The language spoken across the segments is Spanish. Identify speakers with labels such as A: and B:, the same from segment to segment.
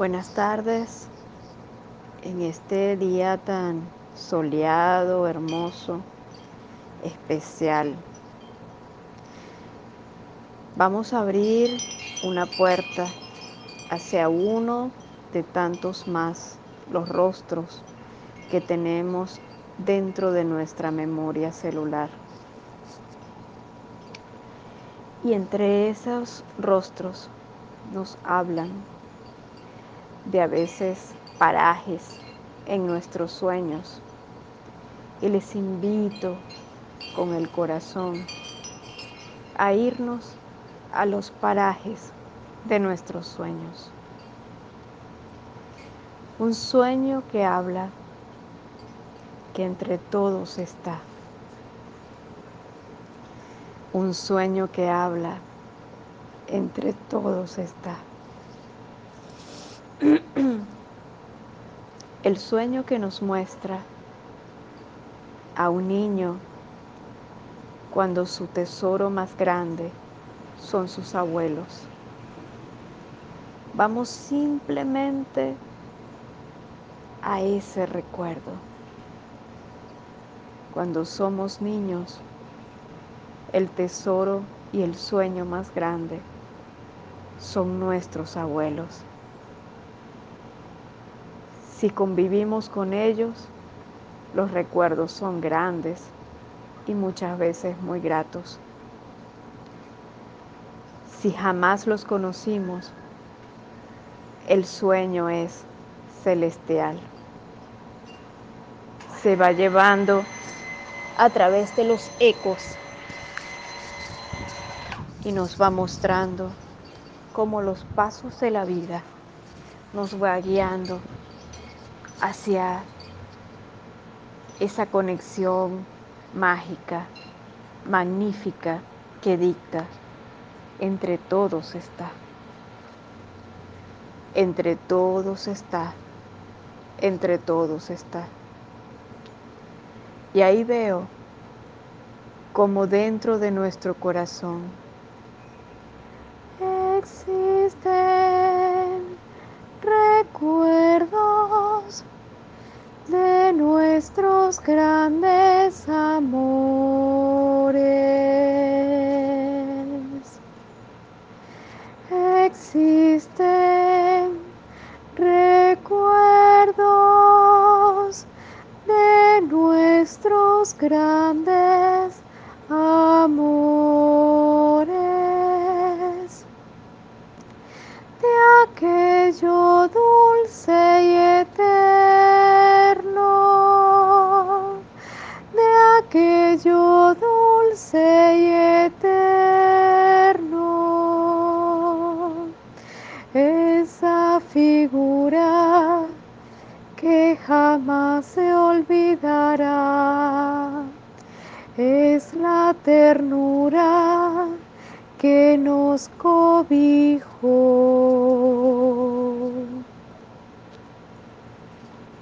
A: Buenas tardes en este día tan soleado, hermoso, especial. Vamos a abrir una puerta hacia uno de tantos más, los rostros que tenemos dentro de nuestra memoria celular. Y entre esos rostros nos hablan de a veces parajes en nuestros sueños. Y les invito con el corazón a irnos a los parajes de nuestros sueños. Un sueño que habla que entre todos está. Un sueño que habla entre todos está. El sueño que nos muestra a un niño cuando su tesoro más grande son sus abuelos. Vamos simplemente a ese recuerdo. Cuando somos niños, el tesoro y el sueño más grande son nuestros abuelos. Si convivimos con ellos, los recuerdos son grandes y muchas veces muy gratos. Si jamás los conocimos, el sueño es celestial. Se va llevando a través de los ecos y nos va mostrando cómo los pasos de la vida nos va guiando hacia esa conexión mágica, magnífica que dicta, entre todos está, entre todos está, entre todos está. Y ahí veo como dentro de nuestro corazón existen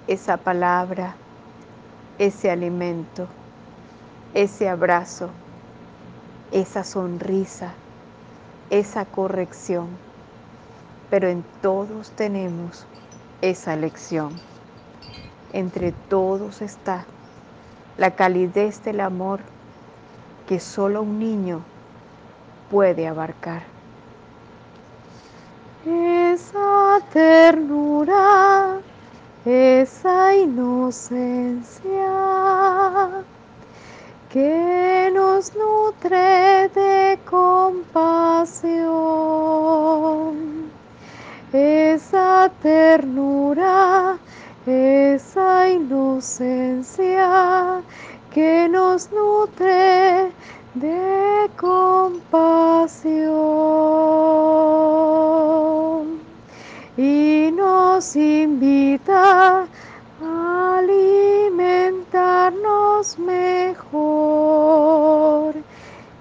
A: Esa palabra ese alimento, ese abrazo, esa sonrisa, esa corrección. Pero en todos tenemos esa lección. Entre todos está la calidez del amor que solo un niño puede abarcar. Esa ternura esa inocencia que nos nutre de compasión, esa ternura, esa inocencia que nos nutre de compasión nos invita a alimentarnos mejor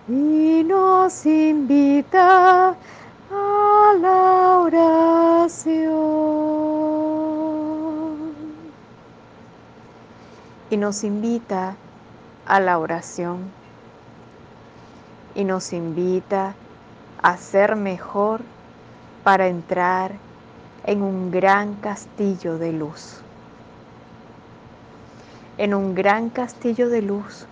A: y nos invita a la oración. Y nos invita a la oración. Y nos invita a ser mejor para entrar en un gran castillo de luz. En un gran castillo de luz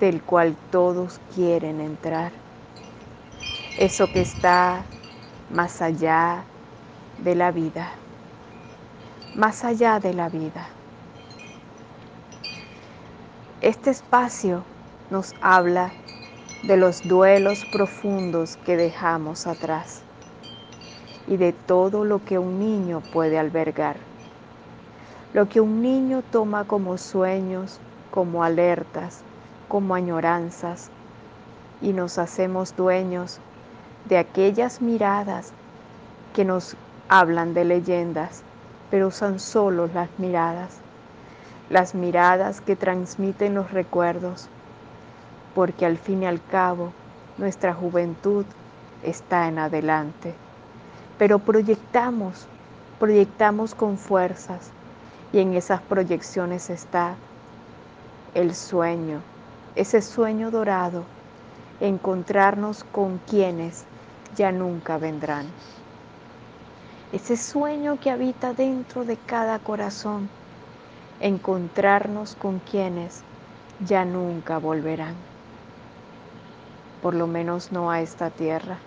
A: del cual todos quieren entrar. Eso que está más allá de la vida, más allá de la vida. Este espacio nos habla de los duelos profundos que dejamos atrás y de todo lo que un niño puede albergar. Lo que un niño toma como sueños, como alertas, como añoranzas, y nos hacemos dueños de aquellas miradas que nos hablan de leyendas, pero son solo las miradas, las miradas que transmiten los recuerdos, porque al fin y al cabo nuestra juventud está en adelante. Pero proyectamos, proyectamos con fuerzas y en esas proyecciones está el sueño, ese sueño dorado, encontrarnos con quienes ya nunca vendrán. Ese sueño que habita dentro de cada corazón, encontrarnos con quienes ya nunca volverán por lo menos no a esta tierra.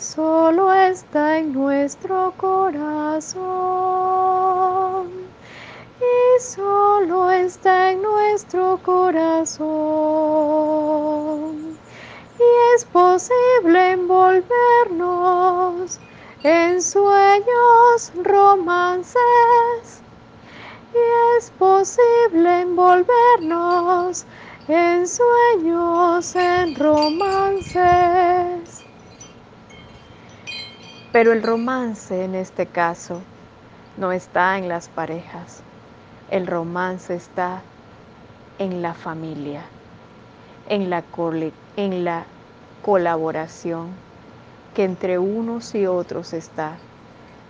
A: Solo está en nuestro corazón. Y solo está en nuestro corazón. Y es posible envolvernos en sueños, romances. Y es posible envolvernos en sueños, en romances. Pero el romance en este caso no está en las parejas, el romance está en la familia, en la, en la colaboración que entre unos y otros está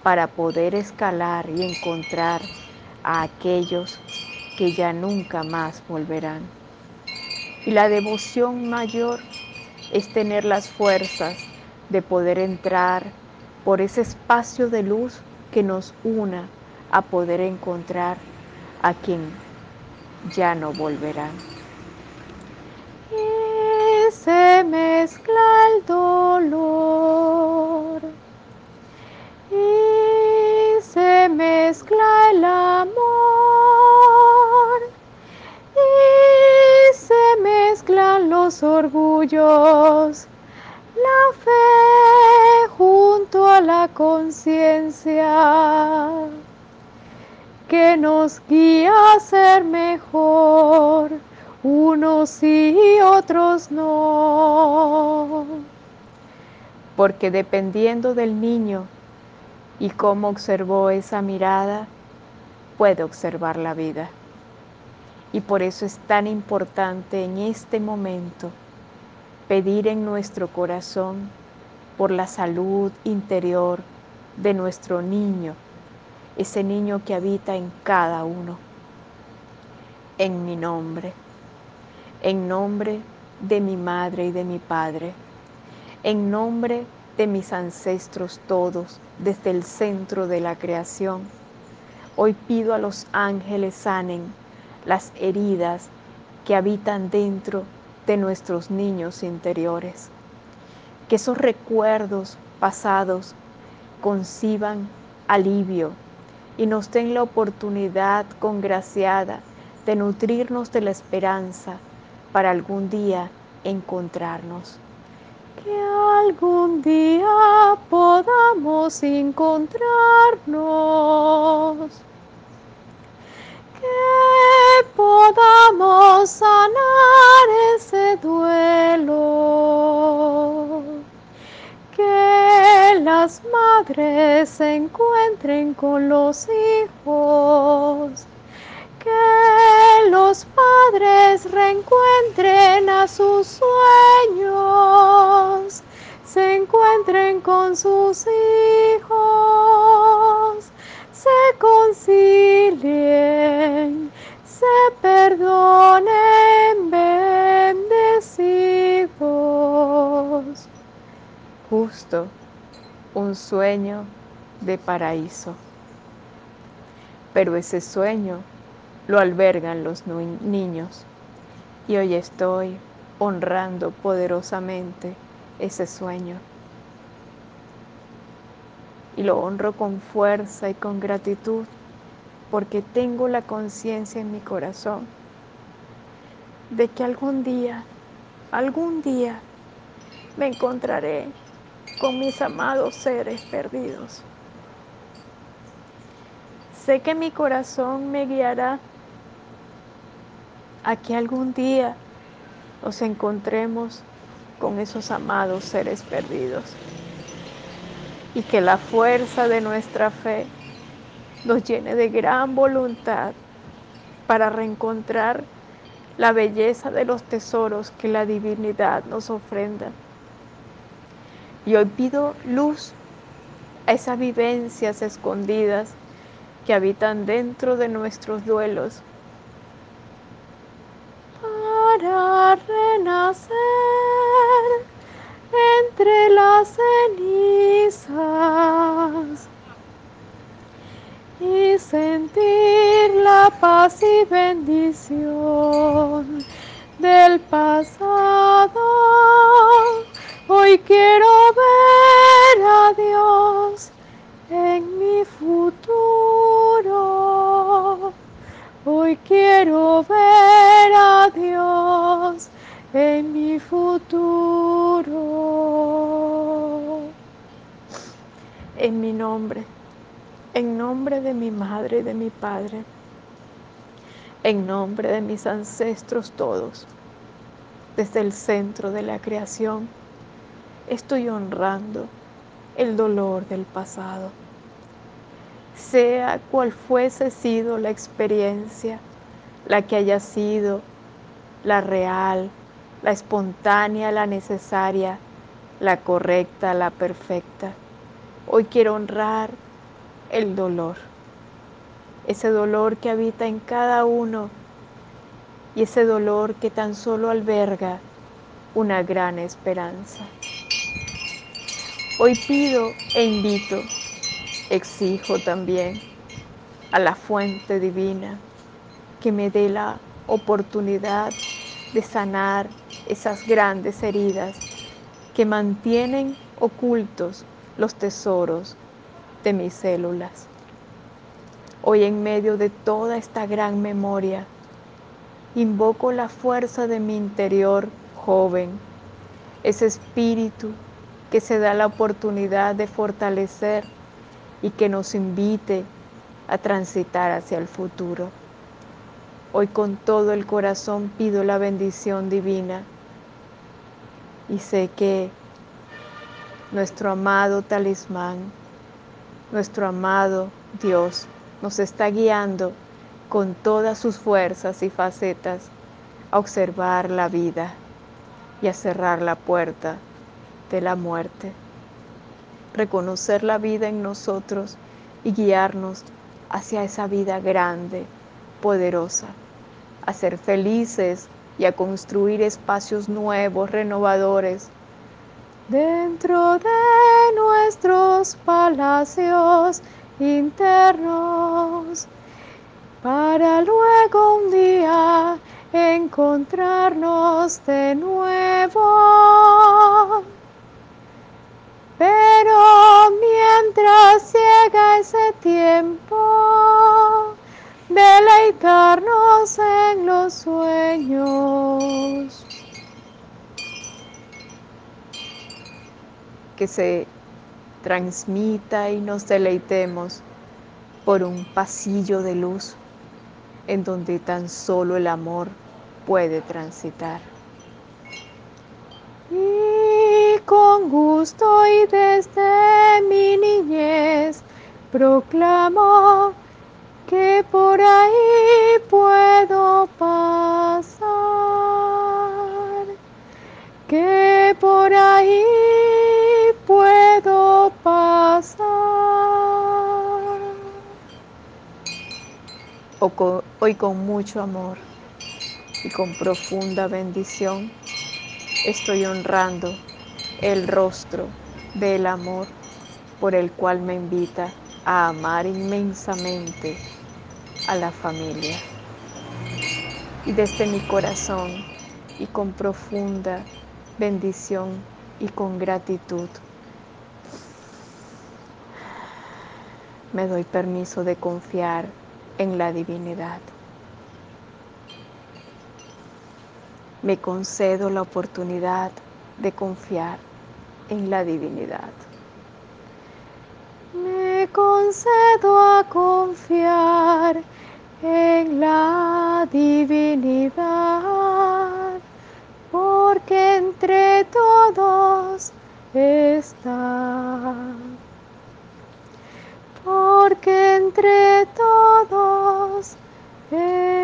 A: para poder escalar y encontrar a aquellos que ya nunca más volverán. Y la devoción mayor es tener las fuerzas de poder entrar por ese espacio de luz que nos una a poder encontrar a quien ya no volverá. Y se mezcla el dolor y se mezcla el amor. los orgullos, la fe a la conciencia que nos guía a ser mejor, unos y otros no. Porque dependiendo del niño y cómo observó esa mirada, puede observar la vida. Y por eso es tan importante en este momento pedir en nuestro corazón por la salud interior de nuestro niño, ese niño que habita en cada uno, en mi nombre, en nombre de mi madre y de mi padre, en nombre de mis ancestros todos desde el centro de la creación. Hoy pido a los ángeles sanen las heridas que habitan dentro de nuestros niños interiores. Que esos recuerdos pasados conciban alivio y nos den la oportunidad congraciada de nutrirnos de la esperanza para algún día encontrarnos. Que algún día podamos encontrarnos que podamos sanar ese duelo, que las madres se encuentren con los hijos, que los padres reencuentren a sus sueños, se encuentren con sus hijos se concilien, se perdonen bendecidos. Justo un sueño de paraíso. Pero ese sueño lo albergan los niños y hoy estoy honrando poderosamente ese sueño. Y lo honro con fuerza y con gratitud porque tengo la conciencia en mi corazón de que algún día, algún día me encontraré con mis amados seres perdidos. Sé que mi corazón me guiará a que algún día nos encontremos con esos amados seres perdidos y que la fuerza de nuestra fe nos llene de gran voluntad para reencontrar la belleza de los tesoros que la divinidad nos ofrenda. Y hoy pido luz a esas vivencias escondidas que habitan dentro de nuestros duelos para renacer entre las cenizas y sentir la paz y bendición del pasado. Hoy quiero ver a Dios en mi futuro. Hoy quiero ver a Dios en mi futuro. En mi nombre en nombre de mi madre y de mi padre, en nombre de mis ancestros todos, desde el centro de la creación, estoy honrando el dolor del pasado. Sea cual fuese sido la experiencia, la que haya sido la real, la espontánea, la necesaria, la correcta, la perfecta. Hoy quiero honrar el dolor, ese dolor que habita en cada uno y ese dolor que tan solo alberga una gran esperanza. Hoy pido e invito, exijo también a la fuente divina que me dé la oportunidad de sanar esas grandes heridas que mantienen ocultos los tesoros de mis células. Hoy en medio de toda esta gran memoria, invoco la fuerza de mi interior joven, ese espíritu que se da la oportunidad de fortalecer y que nos invite a transitar hacia el futuro. Hoy con todo el corazón pido la bendición divina y sé que nuestro amado talismán nuestro amado Dios nos está guiando con todas sus fuerzas y facetas a observar la vida y a cerrar la puerta de la muerte. Reconocer la vida en nosotros y guiarnos hacia esa vida grande, poderosa, a ser felices y a construir espacios nuevos, renovadores, dentro de nuestros palacios internos, para luego un día encontrarnos de nuevo. Pero mientras llega ese tiempo, deleitarnos en los sueños. que se transmita y nos deleitemos por un pasillo de luz en donde tan solo el amor puede transitar. Y con gusto y desde mi niñez proclamo que por ahí puedo pasar, que por ahí puedo pasar. Hoy con mucho amor y con profunda bendición estoy honrando el rostro del amor por el cual me invita a amar inmensamente a la familia. Y desde mi corazón y con profunda bendición y con gratitud, me doy permiso de confiar en la divinidad. Me concedo la oportunidad de confiar en la divinidad. Me concedo a confiar en la divinidad, porque entre todos está. Porque entre todos está.